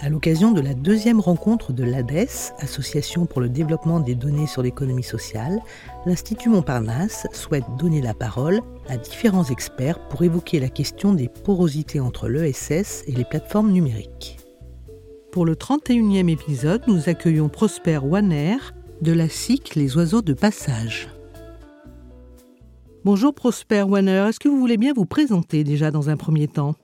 À l'occasion de la deuxième rencontre de l'ADES, Association pour le développement des données sur l'économie sociale, l'Institut Montparnasse souhaite donner la parole à différents experts pour évoquer la question des porosités entre l'ESS et les plateformes numériques. Pour le 31e épisode, nous accueillons Prosper Wanner de la SIC Les Oiseaux de Passage. Bonjour Prosper Wanner, est-ce que vous voulez bien vous présenter déjà dans un premier temps?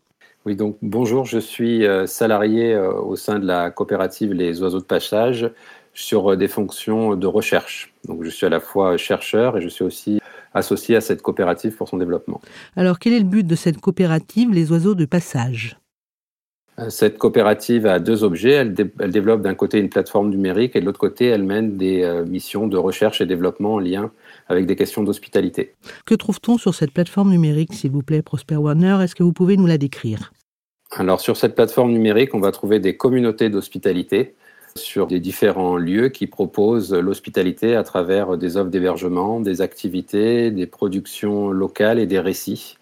Oui, donc bonjour, je suis euh, salarié euh, au sein de la coopérative Les Oiseaux de Passage sur euh, des fonctions de recherche. Donc je suis à la fois chercheur et je suis aussi associé à cette coopérative pour son développement. Alors quel est le but de cette coopérative Les Oiseaux de Passage? Cette coopérative a deux objets. Elle, développe d'un côté une plateforme numérique et de l'autre côté, elle mène des missions de recherche et développement en lien avec des questions d'hospitalité. Que trouve-t-on sur cette plateforme numérique, s'il vous plaît, Prosper Warner? Est-ce que vous pouvez nous la décrire? Alors, sur cette plateforme numérique, on va trouver des communautés d'hospitalité sur des différents lieux qui proposent l'hospitalité à travers des offres d'hébergement, des activités, des productions locales et des récits.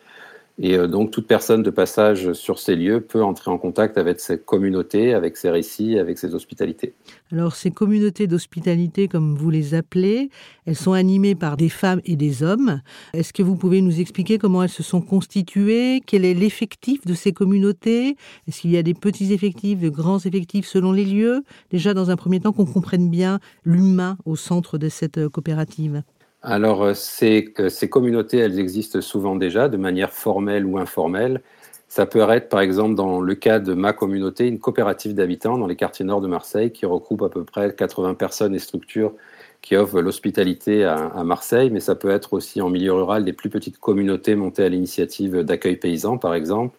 Et euh, donc, toute personne de passage sur ces lieux peut entrer en contact avec cette communauté, avec ses récits, avec ses hospitalités. Alors, ces communautés d'hospitalité, comme vous les appelez, elles sont animées par des femmes et des hommes. Est-ce que vous pouvez nous expliquer comment elles se sont constituées? Quel est l'effectif de ces communautés? Est-ce qu'il y a des petits effectifs, de grands effectifs selon les lieux? Déjà, dans un premier temps, qu'on comprenne bien l'humain au centre de cette euh, coopérative. Alors, euh, ces, communautés, elles existent souvent déjà de manière formelle ou informelle. Ça peut être, par exemple, dans le cas de ma communauté, une coopérative d'habitants dans les quartiers nord de Marseille qui regroupe à peu près 80 personnes et structures qui offrent l'hospitalité à, Marseille, mais ça peut être aussi en milieu rural des plus petites communautés montées à l'initiative d'accueil paysan, par exemple.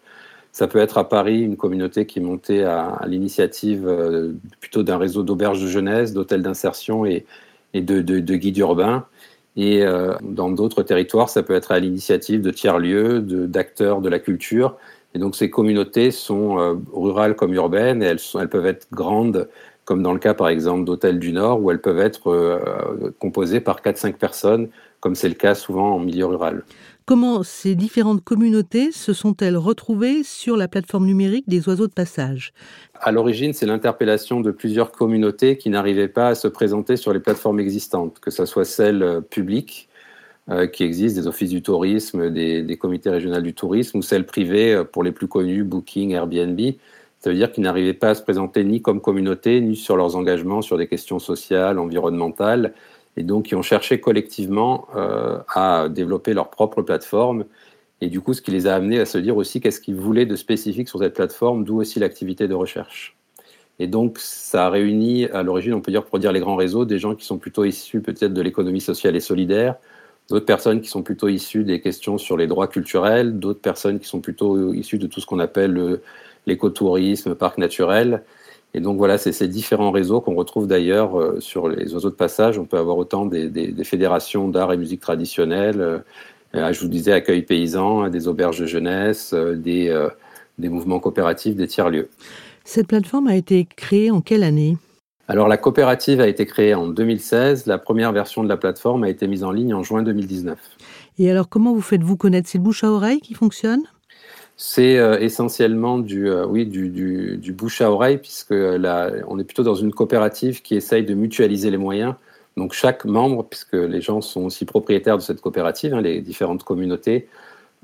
Ça peut être à Paris une communauté qui est montée à, l'initiative euh, plutôt d'un réseau d'auberges de jeunesse, d'hôtels d'insertion et, de guides urbains. Et euh, dans d'autres territoires, ça peut être à l'initiative de tiers-lieux, d'acteurs de, la culture. Et donc ces communautés sont euh, rurales comme urbaines et elles, sont, elles peuvent être grandes, comme dans le cas par exemple d'Hôtel du Nord, où elles peuvent être euh, composées par 4-5 personnes, comme c'est le cas souvent en milieu rural. Comment ces différentes communautés se sont-elles retrouvées sur la plateforme numérique des oiseaux de passage? À l'origine, c'est l'interpellation de plusieurs communautés qui n'arrivaient pas à se présenter sur les plateformes existantes, que ce soit celles euh, publiques euh, qui existent, des offices du tourisme, des, comités régionaux du tourisme, ou celles privées euh, pour les plus connus, Booking, Airbnb. Ça veut dire qu'ils n'arrivaient pas à se présenter ni comme communauté, ni sur leurs engagements sur des questions sociales, environnementales, et donc qui ont cherché collectivement euh, à développer leur propre plateforme. Et du coup, ce qui les a amenés à se dire aussi qu'est-ce qu'ils voulaient de spécifique sur cette plateforme, d'où aussi l'activité de recherche. Et donc, ça a réuni à l'origine, on peut dire, pour dire les grands réseaux, des gens qui sont plutôt issus peut-être de l'économie sociale et solidaire, d'autres personnes qui sont plutôt issues des questions sur les droits culturels, d'autres personnes qui sont plutôt issues de tout ce qu'on appelle l'écotourisme, parc naturel, et donc voilà, c'est ces différents réseaux qu'on retrouve d'ailleurs euh, sur les oiseaux de passage. On peut avoir autant des, des, des fédérations d'art et musique traditionnelle, euh, je vous disais accueil paysan, des auberges de jeunesse, euh, des, euh, des mouvements coopératifs, des tiers-lieux. Cette plateforme a été créée en quelle année? Alors la coopérative a été créée en 2016, la première version de la plateforme a été mise en ligne en juin 2019. Et alors comment vous faites-vous connaître C'est le bouche à oreille qui fonctionne c'est euh, essentiellement du, euh, oui, du, du, bouche à oreille, puisque là, on est plutôt dans une coopérative qui essaye de mutualiser les moyens. Donc chaque membre, puisque les gens sont aussi propriétaires de cette coopérative, hein, les différentes communautés,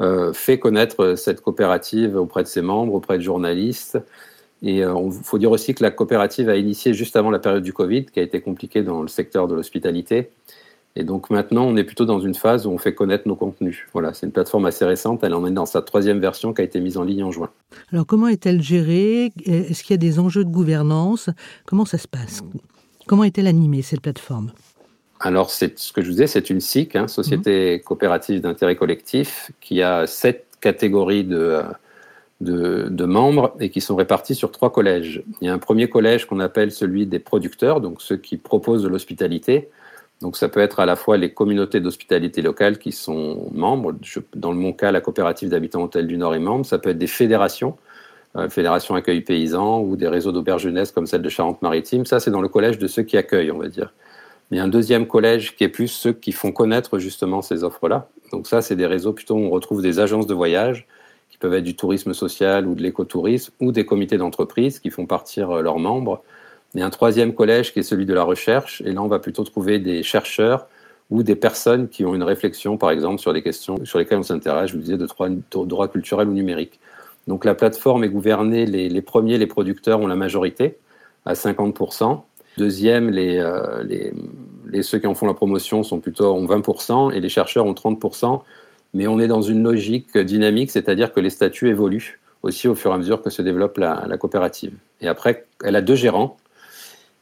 euh, fait connaître cette coopérative auprès de ses membres, auprès de journalistes. Et il euh, faut dire aussi que la coopérative a initié juste avant la période du Covid, qui a été compliquée dans le secteur de l'hospitalité. Et donc maintenant, on est plutôt dans une phase où on fait connaître nos contenus. Voilà, c'est une plateforme assez récente. Elle en est dans sa troisième version qui a été mise en ligne en juin. Alors comment est-elle gérée? Est-ce qu'il y a des enjeux de gouvernance? Comment ça se passe? Comment est-elle animée cette plateforme? Alors c'est ce que je vous disais, c'est une SIC, hein, Société mmh. coopérative d'intérêt collectif, qui a sept catégories de, de, de, membres et qui sont répartis sur trois collèges. Il y a un premier collège qu'on appelle celui des producteurs, donc ceux qui proposent de l'hospitalité Donc ça peut être à la fois les communautés d'hospitalité locale qui sont membres, dans mon cas la coopérative d'habitants hôtel du Nord est membre, ça peut être des fédérations, euh, fédération accueil paysan ou des réseaux d'auberges jeunesse comme celle de Charente-Maritime, ça c'est dans le collège de ceux qui accueillent on va dire. Mais un deuxième collège qui est plus ceux qui font connaître justement ces offres-là. Donc ça c'est des réseaux plutôt où on retrouve des agences de voyage qui peuvent être du tourisme social ou de l'écotourisme ou des comités d'entreprise qui font partir euh, leurs membres a un troisième collège qui est celui de la recherche, et là on va plutôt trouver des chercheurs ou des personnes qui ont une réflexion, par exemple, sur les questions sur lesquelles on s'intéresse, je vous disais, de droit, droit culturel ou numérique. Donc la plateforme est gouvernée, les, premiers, les producteurs ont la majorité, à 50%. Deuxième, euh, les, ceux qui en font la promotion sont plutôt ont 20%, et les chercheurs ont 30%. Mais on est dans une logique dynamique, c'est-à-dire que les statuts évoluent aussi au fur et à mesure que se développe la coopérative. Et après, elle a deux gérants,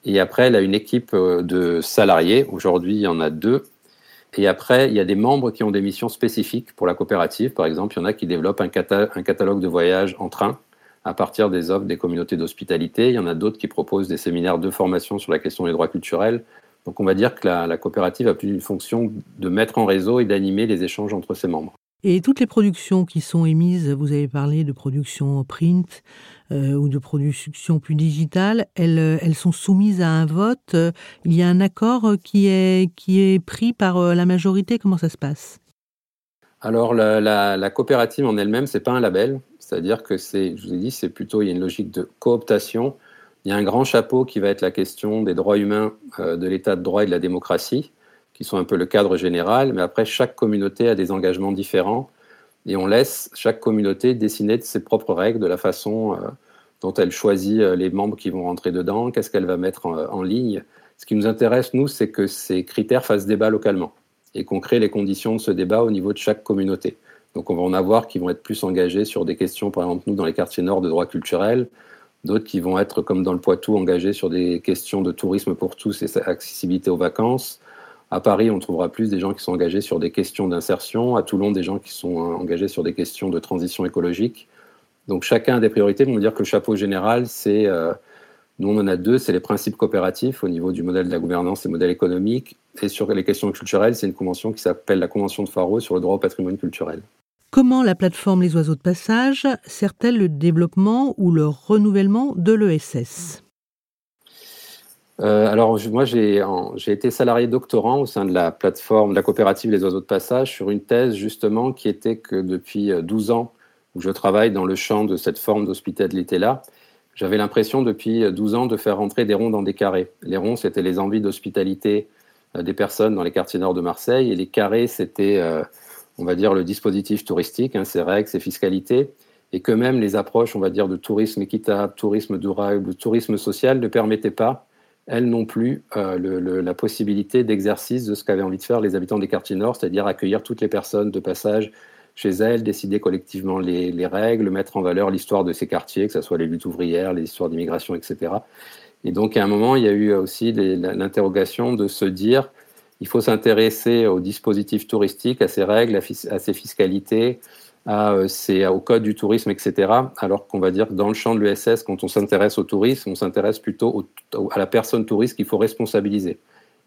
et après, elle a une équipe euh, de salariés. Aujourd'hui, il y en a deux. Et après, il y a des membres qui ont des missions spécifiques pour la coopérative. Par exemple, il y en a qui développent un, catalogue de voyage en train à partir des offres des communautés d'hospitalité. Il y en a d'autres qui proposent des séminaires de formation sur la question des droits culturels. Donc on va dire que la coopérative a plus une fonction de mettre en réseau et d'animer les échanges entre ses membres. Et toutes les productions qui sont émises, vous avez parlé de production print euh, ou de production plus digitale, elles, euh, elles sont soumises à un vote. Il y a un accord qui est, pris par euh, la majorité. Comment ça se passe? Alors la, la, coopérative en elle-même, c'est pas un label, c'est-à-dire que c'est, je vous ai dit, c'est plutôt il y a une logique de cooptation. Il y a un grand chapeau qui va être la question des droits humains, de l'état de droit et de la démocratie qui sont un peu le cadre général, mais après, chaque communauté a des engagements différents et on laisse chaque communauté dessiner de ses propres règles, de la façon euh, dont elle choisit euh, les membres qui vont rentrer dedans, qu'est-ce qu'elle va mettre en, ligne. Ce qui nous intéresse, nous, c'est que ces critères fassent débat localement et qu'on crée les conditions de ce débat au niveau de chaque communauté. Donc on va en avoir qui vont être plus engagés sur des questions, par exemple, nous, dans les quartiers nord de droit culturel, d'autres qui vont être, comme dans le Poitou, engagés sur des questions de tourisme pour tous et accessibilité aux vacances, à Paris, on trouvera plus des gens qui sont engagés sur des questions d'insertion. À Toulon, des gens qui sont euh, engagés sur des questions de transition écologique. Donc chacun a des priorités. On va dire que le chapeau général, c'est, euh, nous on en a deux, c'est les principes coopératifs au niveau du modèle de la gouvernance et modèle économique. Et sur les questions culturelles, c'est une convention qui s'appelle la Convention de Faro sur le droit au patrimoine culturel. Comment la plateforme Les Oiseaux de Passage sert-elle le développement ou le renouvellement de l'ESS euh, alors, moi, j'ai été salarié doctorant au sein de la plateforme, de la coopérative Les Oiseaux de Passage, sur une thèse justement qui était que depuis 12 euh, ans, où je travaille dans le champ de cette forme d'hospitalité-là, j'avais l'impression depuis 12 ans de faire rentrer des ronds dans des carrés. Les ronds, c'était les envies d'hospitalité euh, des personnes dans les quartiers nord de Marseille, et les carrés, c'était, on va dire, le dispositif touristique, hein, ses règles, ses fiscalités, et que même les approches, on va dire, de tourisme équitable, tourisme durable, tourisme social ne permettaient pas elles n'ont plus euh, la possibilité d'exercice de ce qu'avaient envie de faire les habitants des quartiers nord, c'est-à-dire accueillir toutes les personnes de passage chez elles, décider collectivement les, règles, mettre en valeur l'histoire de ces quartiers, que ce soit les luttes ouvrières, les histoires d'immigration, etc. Et donc, à un moment, il y a eu aussi l'interrogation de se dire, il faut s'intéresser aux dispositifs touristiques, à ces règles, à ces fiscalités, euh, c'est au code du tourisme, etc. Alors qu'on va dire que dans le champ de l'USS, quand on s'intéresse au tourisme, on s'intéresse plutôt à la personne touriste qu'il faut responsabiliser.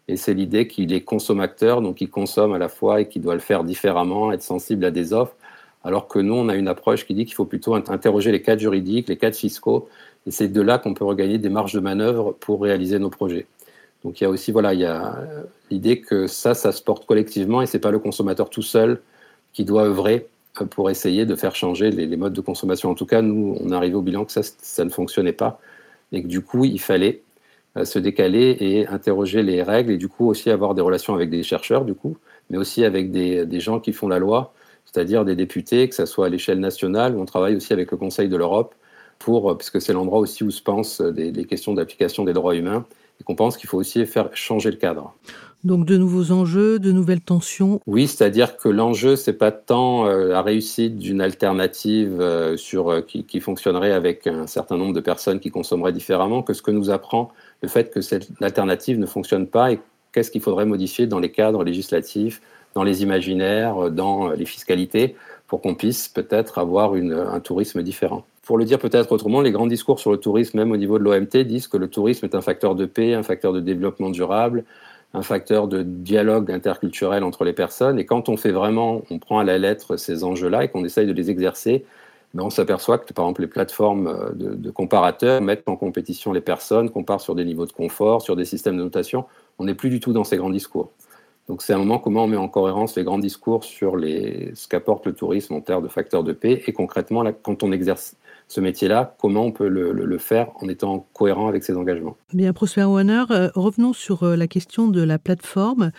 Et c'est l'idée qu'il est consommateur, donc il consomme à la fois et qu'il doit le faire différemment, être sensible à des offres, alors que nous, on a une approche qui dit qu'il faut plutôt interroger les cadres juridiques, les cadres fiscaux, et c'est de là qu'on peut regagner des marges de manœuvre pour réaliser nos projets. Donc il y a aussi voilà, il y a l'idée que ça, ça se porte collectivement et c'est pas le consommateur tout seul qui doit œuvrer pour essayer de faire changer les, modes de consommation. En tout cas, nous, on arrivé au bilan que ça, ça ne fonctionnait pas et que du coup, il fallait euh, se décaler et interroger les règles et du coup aussi avoir des relations avec des chercheurs, du coup, mais aussi avec des, gens qui font la loi, c'est-à-dire des députés, que ce soit à l'échelle nationale, on travaille aussi avec le Conseil de l'Europe, pour, parce que c'est l'endroit aussi où se pensent des, des questions d'application des droits humains et qu'on pense qu'il faut aussi faire changer le cadre. Donc de nouveaux enjeux, de nouvelles tensions. Oui, c'est-à-dire que l'enjeu c'est pas tant euh, la réussite d'une alternative euh, sur euh, qui, fonctionnerait avec un certain nombre de personnes qui consommeraient différemment que ce que nous apprend le fait que cette alternative ne fonctionne pas et qu'est-ce qu'il faudrait modifier dans les cadres législatifs, dans les imaginaires, dans les fiscalités pour qu'on puisse peut-être avoir un tourisme différent. Pour le dire peut-être autrement, les grands discours sur le tourisme, même au niveau de l'OMT, disent que le tourisme est un facteur de paix, un facteur de développement durable, un facteur de dialogue interculturel entre les personnes. Et quand on fait vraiment, on prend à la lettre ces enjeux-là et qu'on essaye de les exercer, ben on s'aperçoit que, par exemple, les plateformes euh, de, comparateurs mettent en compétition les personnes, comparent sur des niveaux de confort, sur des systèmes de notation. On n'est plus du tout dans ces grands discours. Donc c'est un moment comment on met en cohérence les grands discours sur ce qu'apporte le tourisme en termes de facteurs de paix et concrètement, là, quand on exerce ce métier-là, comment on peut le, le, le, faire en étant cohérent avec ses engagements? Bien, Prosper Warner, euh, revenons sur euh, la question de la plateforme.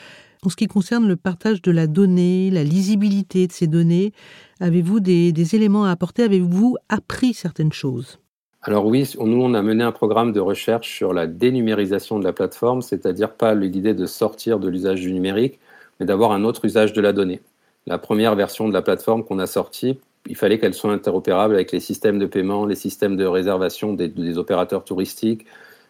En ce qui concerne le partage de la donnée, la lisibilité de ces données, avez-vous des, des éléments à apporter? Avez-vous appris certaines choses? Alors oui, nous, on a mené un programme de recherche sur la dénumérisation de la plateforme, c'est-à-dire pas l'idée de sortir de l'usage du numérique, mais d'avoir un autre usage de la donnée. La première version de la plateforme qu'on a sortie, il fallait qu'elle soit interopérable avec les systèmes de paiement, les systèmes de réservation des, des opérateurs touristiques,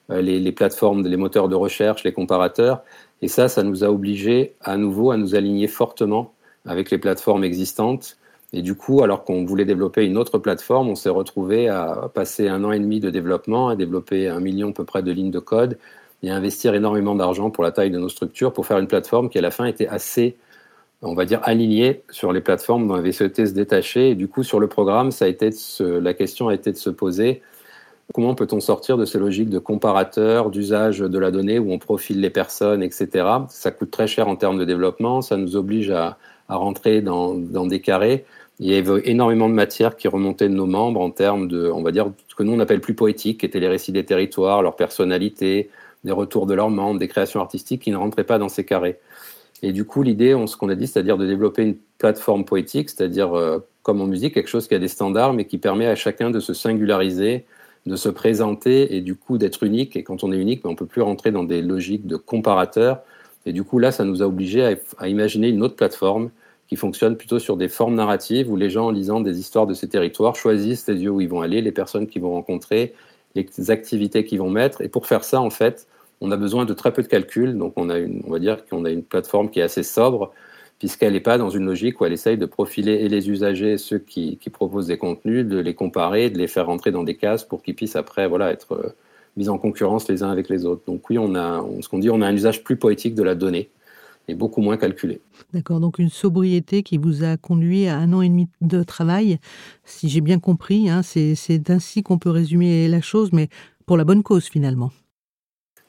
euh, les, les, plateformes, les moteurs de recherche, les comparateurs. Et ça, ça nous a obligés à nouveau à nous aligner fortement avec les plateformes existantes et du coup, alors qu'on voulait développer une autre plateforme, on s'est retrouvé à passer un an et demi de développement, à développer un million à peu près de lignes de code et à investir énormément d'argent pour la taille de nos structures pour faire une plateforme qui à la fin était assez, on va dire, alignée sur les plateformes dont avait souhaité se détacher. Du coup, sur le programme, ça a été la question a été de se poser comment peut-on sortir de ces logiques de comparateur, d'usage de la donnée où on profile les personnes, etc. Ça coûte très cher en termes de développement, ça nous oblige à, à rentrer dans, dans des carrés il y avait énormément de matière qui remontait de nos membres en termes de, on va dire, ce que nous on appelle plus poétique, qui étaient les récits des territoires, leur personnalité, des retours de leurs membres, des créations artistiques qui ne rentraient pas dans ces carrés. Et du coup, l'idée, ce qu'on a dit, c'est-à-dire de développer une plateforme poétique, c'est-à-dire, euh, comme en musique, quelque chose qui a des standards, mais qui permet à chacun de se singulariser, de se présenter et du coup d'être unique. Et quand on est unique, ben, on ne peut plus rentrer dans des logiques de comparateurs. Et du coup, là, ça nous a obligés à, à imaginer une autre plateforme qui fonctionne plutôt sur des formes narratives où les gens, en lisant des histoires de ces territoires, choisissent les lieux où ils vont aller, les personnes qu'ils vont rencontrer, les activités qu'ils vont mettre. Et pour faire ça, en fait, on a besoin de très peu de calculs. Donc, on, a une, on va dire qu'on a une plateforme qui est assez sobre, puisqu'elle n'est pas dans une logique où elle essaye de profiler et les usagers, ceux qui, proposent des contenus, de les comparer, de les faire rentrer dans des cases pour qu'ils puissent après voilà, être euh, mis en concurrence les uns avec les autres. Donc oui, on a, ce qu'on dit, on a un usage plus poétique de la donnée et beaucoup moins calculé. D'accord, donc une sobriété qui vous a conduit à un an et demi de travail, si j'ai bien compris, hein, c'est ainsi qu'on peut résumer la chose, mais pour la bonne cause finalement.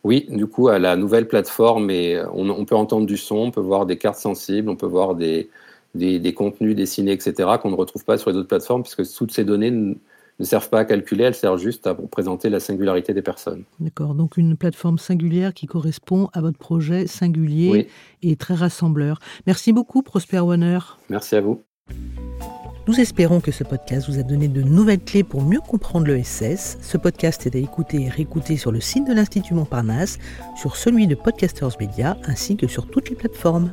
Oui, du coup, à la nouvelle plateforme, et on, on, peut entendre du son, on peut voir des cartes sensibles, on peut voir des, des, des contenus dessinés, etc., qu'on ne retrouve pas sur les autres plateformes, puisque toutes ces données ne servent pas à calculer, elles servent juste à présenter la singularité des personnes. D'accord, donc une plateforme singulière qui correspond à votre projet singulier oui. et très rassembleur. Merci beaucoup, Prosper Warner. Merci à vous. Nous espérons que ce podcast vous a donné de nouvelles clés pour mieux comprendre le SS. Ce podcast est à écouter et réécouter sur le site de l'Institut Montparnasse, sur celui de Podcasters Media, ainsi que sur toutes les plateformes.